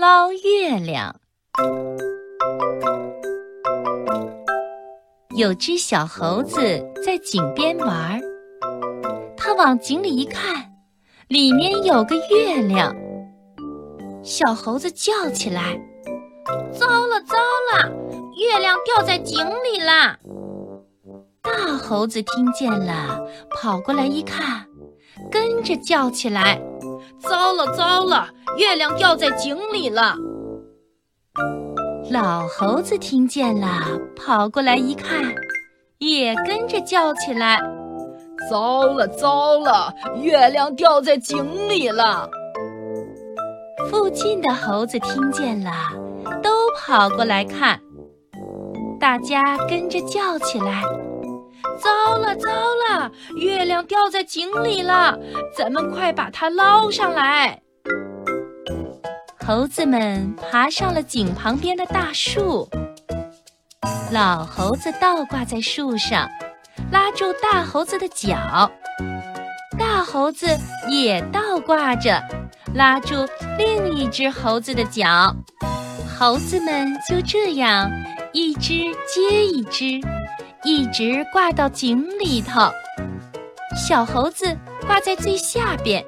捞月亮。有只小猴子在井边玩，它往井里一看，里面有个月亮。小猴子叫起来：“糟了糟了，月亮掉在井里啦！”大猴子听见了，跑过来一看，跟着叫起来：“糟了糟了，月亮掉在井里了！”老猴子听见了，跑过来一看，也跟着叫起来：“糟了糟了，月亮掉在井里了！”附近的猴子听见了，都跑过来看，大家跟着叫起来。糟了糟了，月亮掉在井里了，咱们快把它捞上来！猴子们爬上了井旁边的大树，老猴子倒挂在树上，拉住大猴子的脚，大猴子也倒挂着，拉住另一只猴子的脚，猴子们就这样一只接一只。一直挂到井里头，小猴子挂在最下边。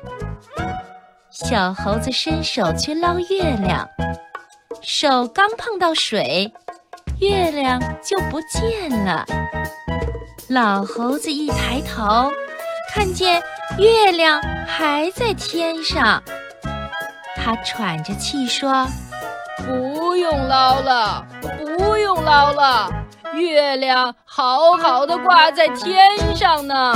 小猴子伸手去捞月亮，手刚碰到水，月亮就不见了。老猴子一抬头，看见月亮还在天上，他喘着气说：“不用捞了，不用捞了。”月亮好好的挂在天上呢。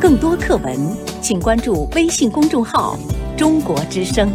更多课文，请关注微信公众号“中国之声”。